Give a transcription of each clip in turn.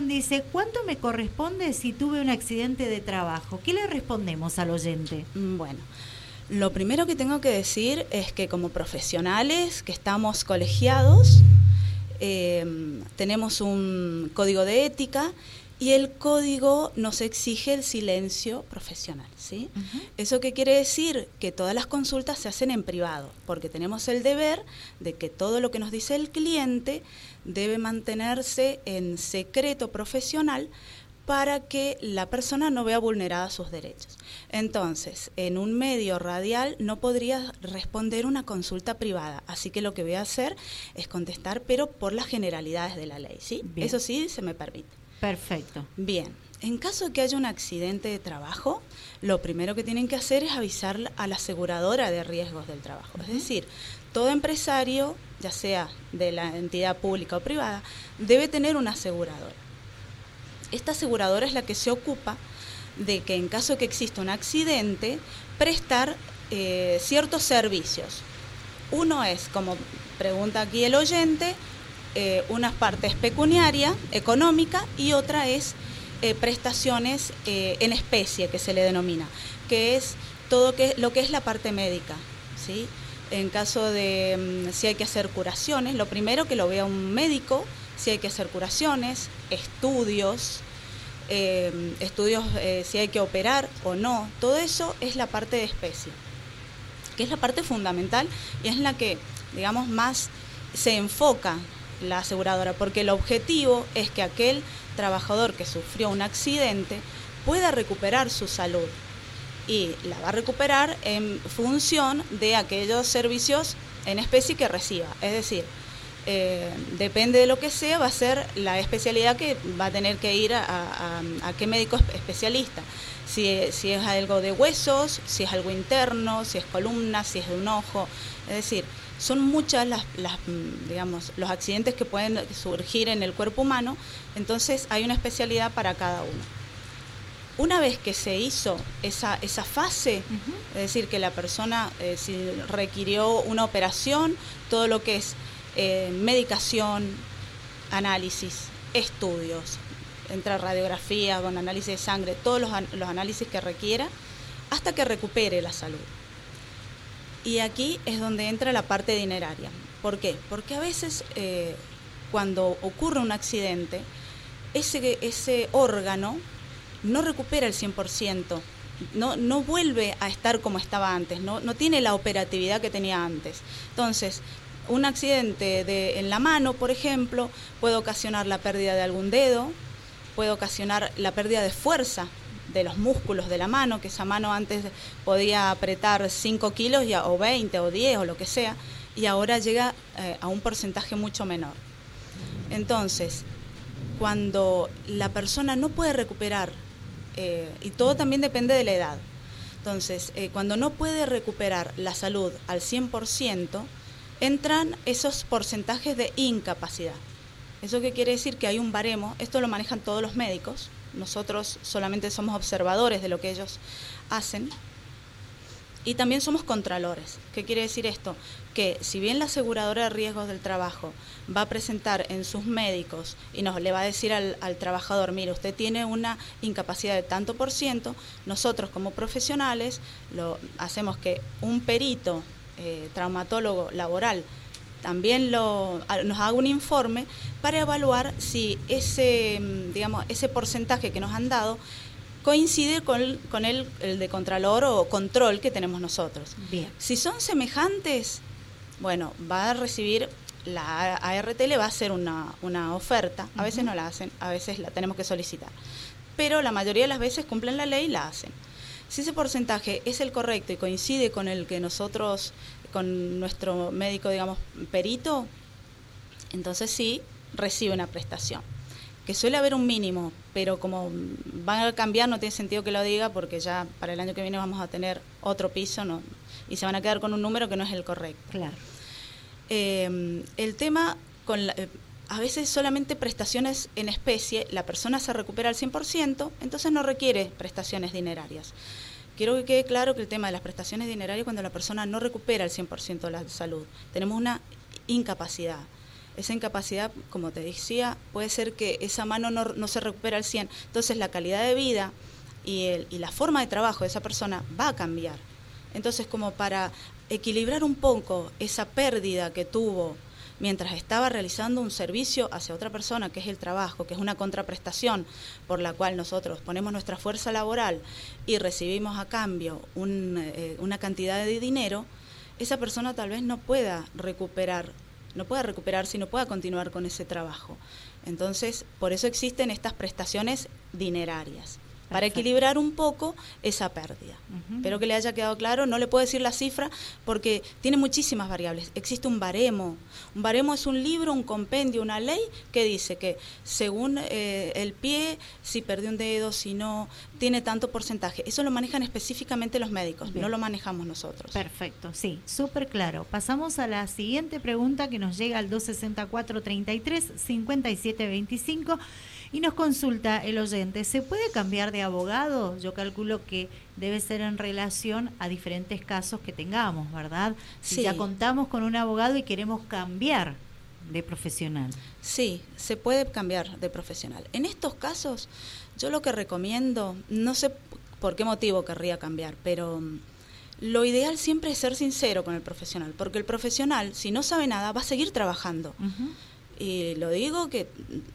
dice, ¿cuánto me corresponde si tuve un accidente de trabajo? ¿Qué le respondemos al oyente? Mm, bueno, lo primero que tengo que decir es que como profesionales que estamos colegiados, eh, tenemos un código de ética y el código nos exige el silencio profesional, ¿sí? ¿Eso qué quiere decir? Que todas las consultas se hacen en privado, porque tenemos el deber de que todo lo que nos dice el cliente debe mantenerse en secreto profesional para que la persona no vea vulneradas sus derechos. Entonces, en un medio radial no podría responder una consulta privada, así que lo que voy a hacer es contestar, pero por las generalidades de la ley, ¿sí? Eso sí se me permite. Perfecto. Bien, en caso de que haya un accidente de trabajo, lo primero que tienen que hacer es avisar a la aseguradora de riesgos del trabajo. Es decir, todo empresario, ya sea de la entidad pública o privada, debe tener una aseguradora. Esta aseguradora es la que se ocupa de que en caso de que exista un accidente, prestar eh, ciertos servicios. Uno es, como pregunta aquí el oyente, eh, una parte es pecuniaria, económica, y otra es eh, prestaciones eh, en especie, que se le denomina, que es todo lo que es la parte médica. ¿sí? En caso de mm, si hay que hacer curaciones, lo primero que lo vea un médico, si hay que hacer curaciones, estudios, estudios si hay que operar o no, todo eso es la parte de especie, que es la parte fundamental y es la que, digamos, más se enfoca la aseguradora, porque el objetivo es que aquel trabajador que sufrió un accidente pueda recuperar su salud y la va a recuperar en función de aquellos servicios en especie que reciba. Es decir, eh, depende de lo que sea, va a ser la especialidad que va a tener que ir a, a, qué médico especialista. Si, si, es algo de huesos, si es algo interno, si es columna, si es de un ojo. Es decir, son muchas las, mm, digamos, los accidentes que pueden surgir en el cuerpo humano, entonces hay una especialidad para cada uno. Una vez que se hizo esa, esa fase, es decir, que la persona eh, si requirió una operación, todo lo que es eh, medicación, análisis, estudios, entre radiografía, análisis de sangre, todos los, los análisis que requiera, hasta que recupere la salud. Y aquí es donde entra la parte dineraria. ¿Por qué? Porque a veces eh, cuando ocurre un accidente, ese, ese órgano no recupera el 100%, no, no vuelve a estar como estaba antes, no, no tiene la operatividad que tenía antes. Entonces, un accidente de, en la mano, por ejemplo, puede ocasionar la pérdida de algún dedo, puede ocasionar la pérdida de fuerza de los músculos de la mano, que esa mano antes podía apretar 5 kilos ya, o 20 o 10 o lo que sea, y ahora llega eh, a un porcentaje mucho menor. Entonces, cuando la persona no puede recuperar, eh, y todo también depende de la edad, entonces, eh, cuando no puede recuperar la salud al 100%, entran esos porcentajes de incapacidad. ¿Eso qué quiere decir? Que hay un baremo, esto lo manejan todos los médicos, nosotros solamente somos observadores de lo que ellos hacen. Y también somos contralores. ¿Qué quiere decir esto? Que si bien la aseguradora de riesgos del trabajo va a presentar en sus médicos y nos le va a decir al, trabajador, mire, usted tiene una incapacidad de tanto por ciento, nosotros como profesionales lo hacemos que un perito eh, traumatólogo laboral también lo, nos haga un informe para evaluar si ese, mm, digamos, ese porcentaje que nos han dado coincide con, con el, el, de contralor o control que tenemos nosotros. Bien. Si son semejantes, bueno, va a recibir, la ART le va a hacer una, una oferta, a veces no la hacen, a veces la tenemos que solicitar, pero la mayoría de las veces cumplen la ley y la hacen. Si ese porcentaje es el correcto y coincide con el que nosotros con nuestro médico, digamos, perito, entonces sí recibe una prestación. Que suele haber un mínimo, pero como van a cambiar, no tiene sentido que lo diga, porque ya para el año que viene vamos a tener otro piso ¿no? y se van a quedar con un número que no es el correcto. Claro. Eh, el tema con eh, a veces solamente prestaciones en especie, la persona se recupera al 100%, entonces no requiere prestaciones dinerarias. Quiero que quede claro que el tema de las prestaciones dinerarias cuando la persona no recupera el 100% de la salud. Tenemos una incapacidad. esa incapacidad, como te decía, puede ser que esa mano no, se recupera al 100. Entonces la calidad de vida y, la forma de trabajo de esa persona va a cambiar. Entonces como para equilibrar un poco esa pérdida que tuvo mientras estaba realizando un servicio hacia otra persona, que es el trabajo, que es una contraprestación por la cual nosotros ponemos nuestra fuerza laboral y recibimos a cambio eh, una cantidad de dinero, esa persona tal vez no pueda recuperar, no pueda recuperarse y no pueda continuar con ese trabajo. Entonces, por eso existen estas prestaciones dinerarias para equilibrar un poco esa pérdida. Espero que le haya quedado claro, no le puedo decir la cifra porque tiene muchísimas variables. Existe un baremo. Un baremo es un libro, un compendio, una ley que dice que según eh, el pie, si perdió un dedo, si no, tiene tanto porcentaje. Eso lo manejan específicamente los médicos, no lo manejamos nosotros. Perfecto, sí, súper claro. Pasamos a la siguiente pregunta que nos llega al 264 33 57 25 y nos consulta el oyente, ¿se puede cambiar de abogado? Yo calculo que debe ser en relación a diferentes casos que tengamos, ¿verdad? Si ya contamos con un abogado y queremos cambiar de profesional. Sí, se puede cambiar de profesional. En estos casos, yo lo que recomiendo, no sé por qué motivo querría cambiar, pero mm, lo ideal siempre es ser sincero con el profesional, porque el profesional, si no sabe nada, va a seguir trabajando. Y lo digo que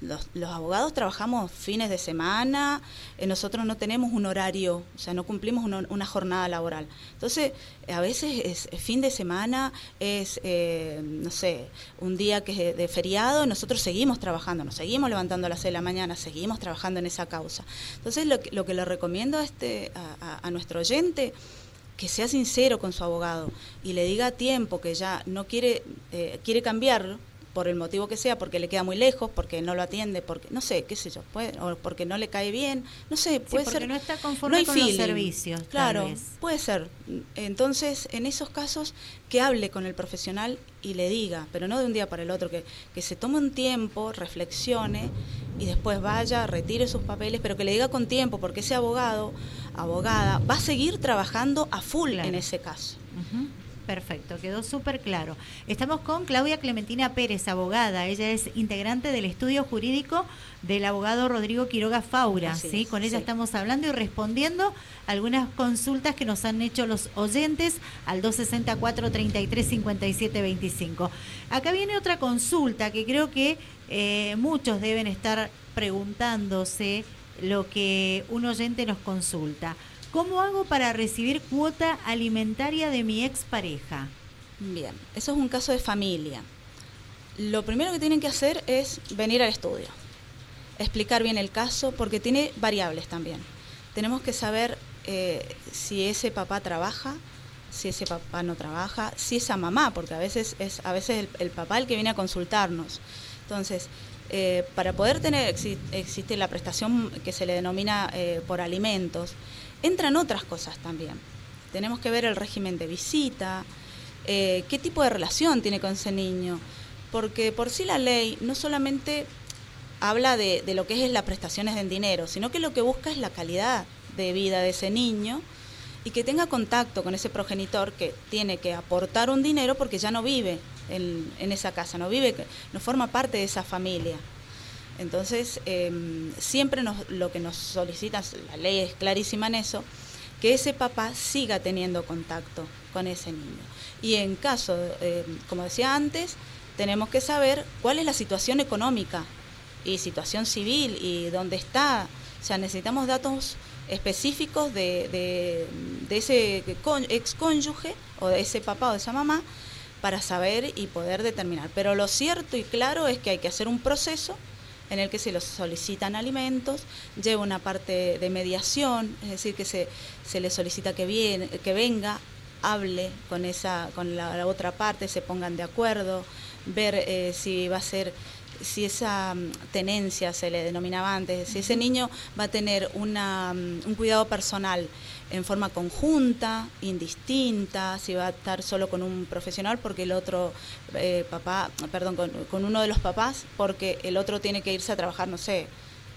los, abogados trabajamos fines de semana, eh, nosotros no tenemos un horario, o sea, no cumplimos una, jornada laboral. Entonces, a veces es, fin de semana, es, eh, no sé, un día que es de, feriado, nosotros seguimos trabajando, nos seguimos levantando a las 6 de la mañana, seguimos trabajando en esa causa. Entonces, lo, lo que le recomiendo a, este, a, nuestro oyente que sea sincero con su abogado y le diga a tiempo que ya no quiere, eh, quiere cambiarlo, por el motivo que sea, porque le queda muy lejos, porque no lo atiende, porque no sé, qué sé yo, puede, o porque no le cae bien, no sé, puede sí, ser. no está conforme con los servicios. Claro, puede ser. Entonces, en esos casos, que hable con el profesional y le diga, pero no de un día para el otro, que, que se tome un tiempo, reflexione y después vaya, retire sus papeles, pero que le diga con tiempo, porque ese abogado, abogada, va a seguir trabajando a full en ese caso. Perfecto, quedó súper claro. Estamos con Claudia Clementina Pérez, abogada. Ella es integrante del estudio jurídico del abogado Rodrigo Quiroga Faura. ¿sí? Con ella estamos hablando y respondiendo algunas consultas que nos han hecho los oyentes al 264 33 57 25. Acá viene otra consulta que creo que eh, muchos deben estar preguntándose lo que un oyente nos consulta. ¿Cómo hago para recibir cuota alimentaria de mi expareja? Bien, eso es un caso de familia. Lo primero que tienen que hacer es venir al estudio, explicar bien el caso, porque tiene variables también. Tenemos que saber eh, si ese papá trabaja, si ese papá no trabaja, si esa mamá, porque a veces es a veces el, papá el que viene a consultarnos. Entonces, eh, para poder tener, existe la prestación que se le denomina eh, por alimentos, entran otras cosas también. Tenemos que ver el régimen de visita, eh, qué tipo de relación tiene con ese niño, porque por sí la ley no solamente habla de, lo que es las prestaciones en dinero, sino que lo que busca es la calidad de vida de ese niño y que tenga contacto con ese progenitor que tiene que aportar un dinero porque ya no vive en, en esa casa, no vive, no forma parte de esa familia. Entonces, em, siempre lo que nos solicita, la ley es clarísima en eso, que ese papá siga teniendo contacto con ese niño. Y en caso, em, como decía antes, tenemos que saber cuál es la situación económica y situación civil y dónde está. O sea, necesitamos datos específicos de, de, de ese excónyuge o de ese papá o de esa mamá para saber y poder determinar. Pero lo cierto y claro es que hay que hacer un proceso en el que se los solicitan alimentos, lleva una parte de mediación, es decir, que se, se le solicita que, viene, que venga, hable con, esa, con la, otra parte, se pongan de acuerdo, ver eh, si va a ser si esa mm, tenencia se le denominaba antes, si ese niño va a tener una, mm, un cuidado personal en forma conjunta, indistinta, si va a estar solo con un profesional porque el otro eh, papá, perdón, con, uno de los papás porque el otro tiene que irse a trabajar, no sé,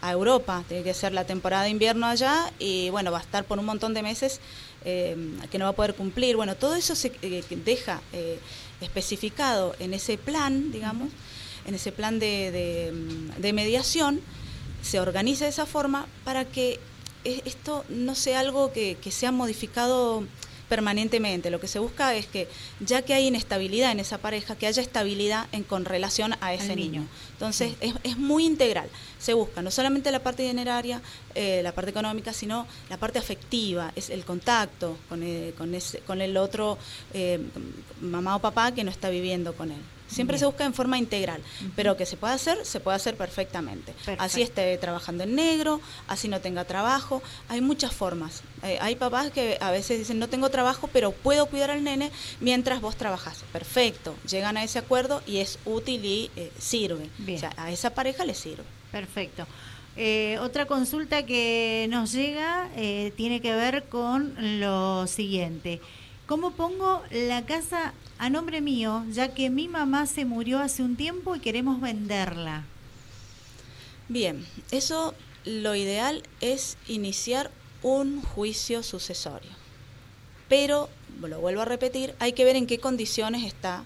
a Europa, tiene que ser la temporada de invierno allá y bueno, va a estar por un montón de meses eh, que no va a poder cumplir. Bueno, todo eso se eh, deja especificado en ese plan, digamos en ese plan de, de mediación, se organiza de esa forma para que esto no sea algo que, que sea modificado permanentemente. Lo que se busca es que, ya que hay inestabilidad en esa pareja, que haya estabilidad en, con relación a ese niño. Entonces, es, es, muy integral. Se busca no solamente la parte dineraria, eh, la parte económica, sino la parte afectiva, es el contacto con el, con ese, con el otro eh, mamá o papá que no está viviendo con él. Siempre se busca en forma integral, pero que se pueda hacer, se puede hacer perfectamente. Así esté trabajando en negro, así no tenga trabajo. Hay muchas formas. Eh, hay papás que a veces dicen, no tengo trabajo, pero puedo cuidar al nene mientras vos trabajas. Perfecto. Llegan a ese acuerdo y es útil y eh, sirve. O sea, a esa pareja le sirve. Perfecto. Eh, otra consulta que nos llega tiene que ver con lo siguiente. ¿Cómo pongo la casa a nombre mío, ya que mi mamá se murió hace un tiempo y queremos venderla? Bien, eso lo ideal es iniciar un juicio sucesorio. Pero, lo vuelvo a repetir, hay que ver en qué condiciones está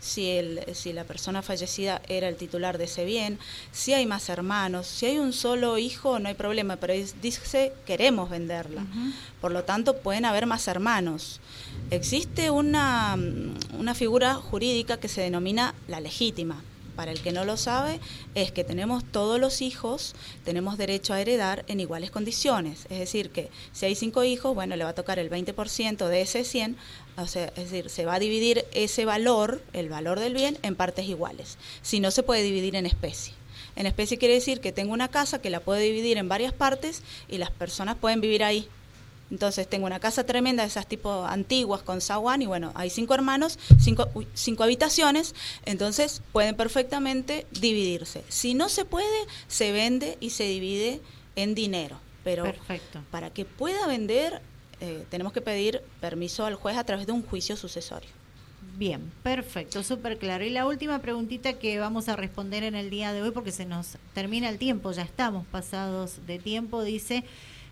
si, el, si la persona fallecida era el titular de ese bien, si hay más hermanos, si hay un solo hijo no hay problema, pero dice queremos venderla. Por lo tanto, pueden haber más hermanos. Existe una, una figura jurídica que se denomina la legítima para el que no lo sabe, es que tenemos todos los hijos, tenemos derecho a heredar en iguales condiciones. Es decir, que si hay cinco hijos, bueno, le va a tocar el 20% de ese 100, o sea, es decir, se va a dividir ese valor, el valor del bien, en partes iguales. Si no, se puede dividir en especie. En especie quiere decir que tengo una casa que la puedo dividir en varias partes y las personas pueden vivir ahí entonces tengo una casa tremenda de esas tipo antiguas con zaguán y bueno, hay cinco hermanos, cinco, cinco habitaciones, entonces pueden perfectamente dividirse. Si no se puede, se vende y se divide en dinero. Pero para que pueda vender, eh, tenemos que pedir permiso al juez a través de un juicio sucesorio. Bien, perfecto, súper claro. Y la última preguntita que vamos a responder en el día de hoy, porque se nos termina el tiempo, ya estamos pasados de tiempo, dice,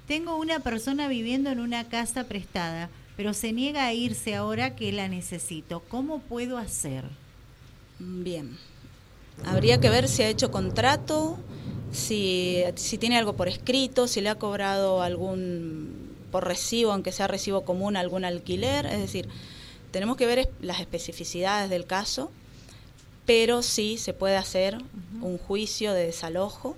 tengo una persona viviendo en una casa prestada, pero se niega a irse ahora que la necesito. ¿Cómo puedo hacer? Bien. Habría que ver si ha hecho contrato, si, si tiene algo por escrito, si le ha cobrado algún por recibo, aunque sea recibo común, algún alquiler. Es decir, tenemos que ver las especificidades del caso, pero sí se puede hacer un juicio de desalojo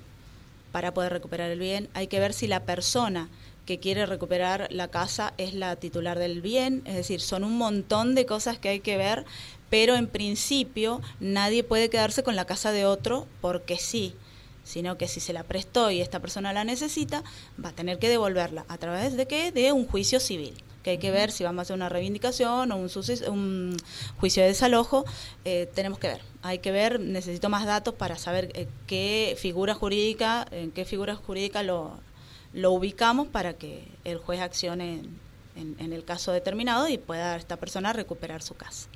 para poder recuperar el bien. Hay que ver si la persona que quiere recuperar la casa es la titular del bien, es decir, son un montón de cosas que hay que ver, pero en principio nadie puede quedarse con la casa de otro porque sí, sino que si se la prestó y esta persona la necesita, va a tener que devolverla. ¿A través de qué? De un juicio civil que hay que ver si vamos a hacer una reivindicación o un, un juicio de desalojo, eh, tenemos que ver. Hay que ver, necesito más datos para saber eh, qué figura jurídica, en qué figura jurídica lo, lo ubicamos para que el juez accione en, en el caso determinado y pueda esta persona recuperar su casa.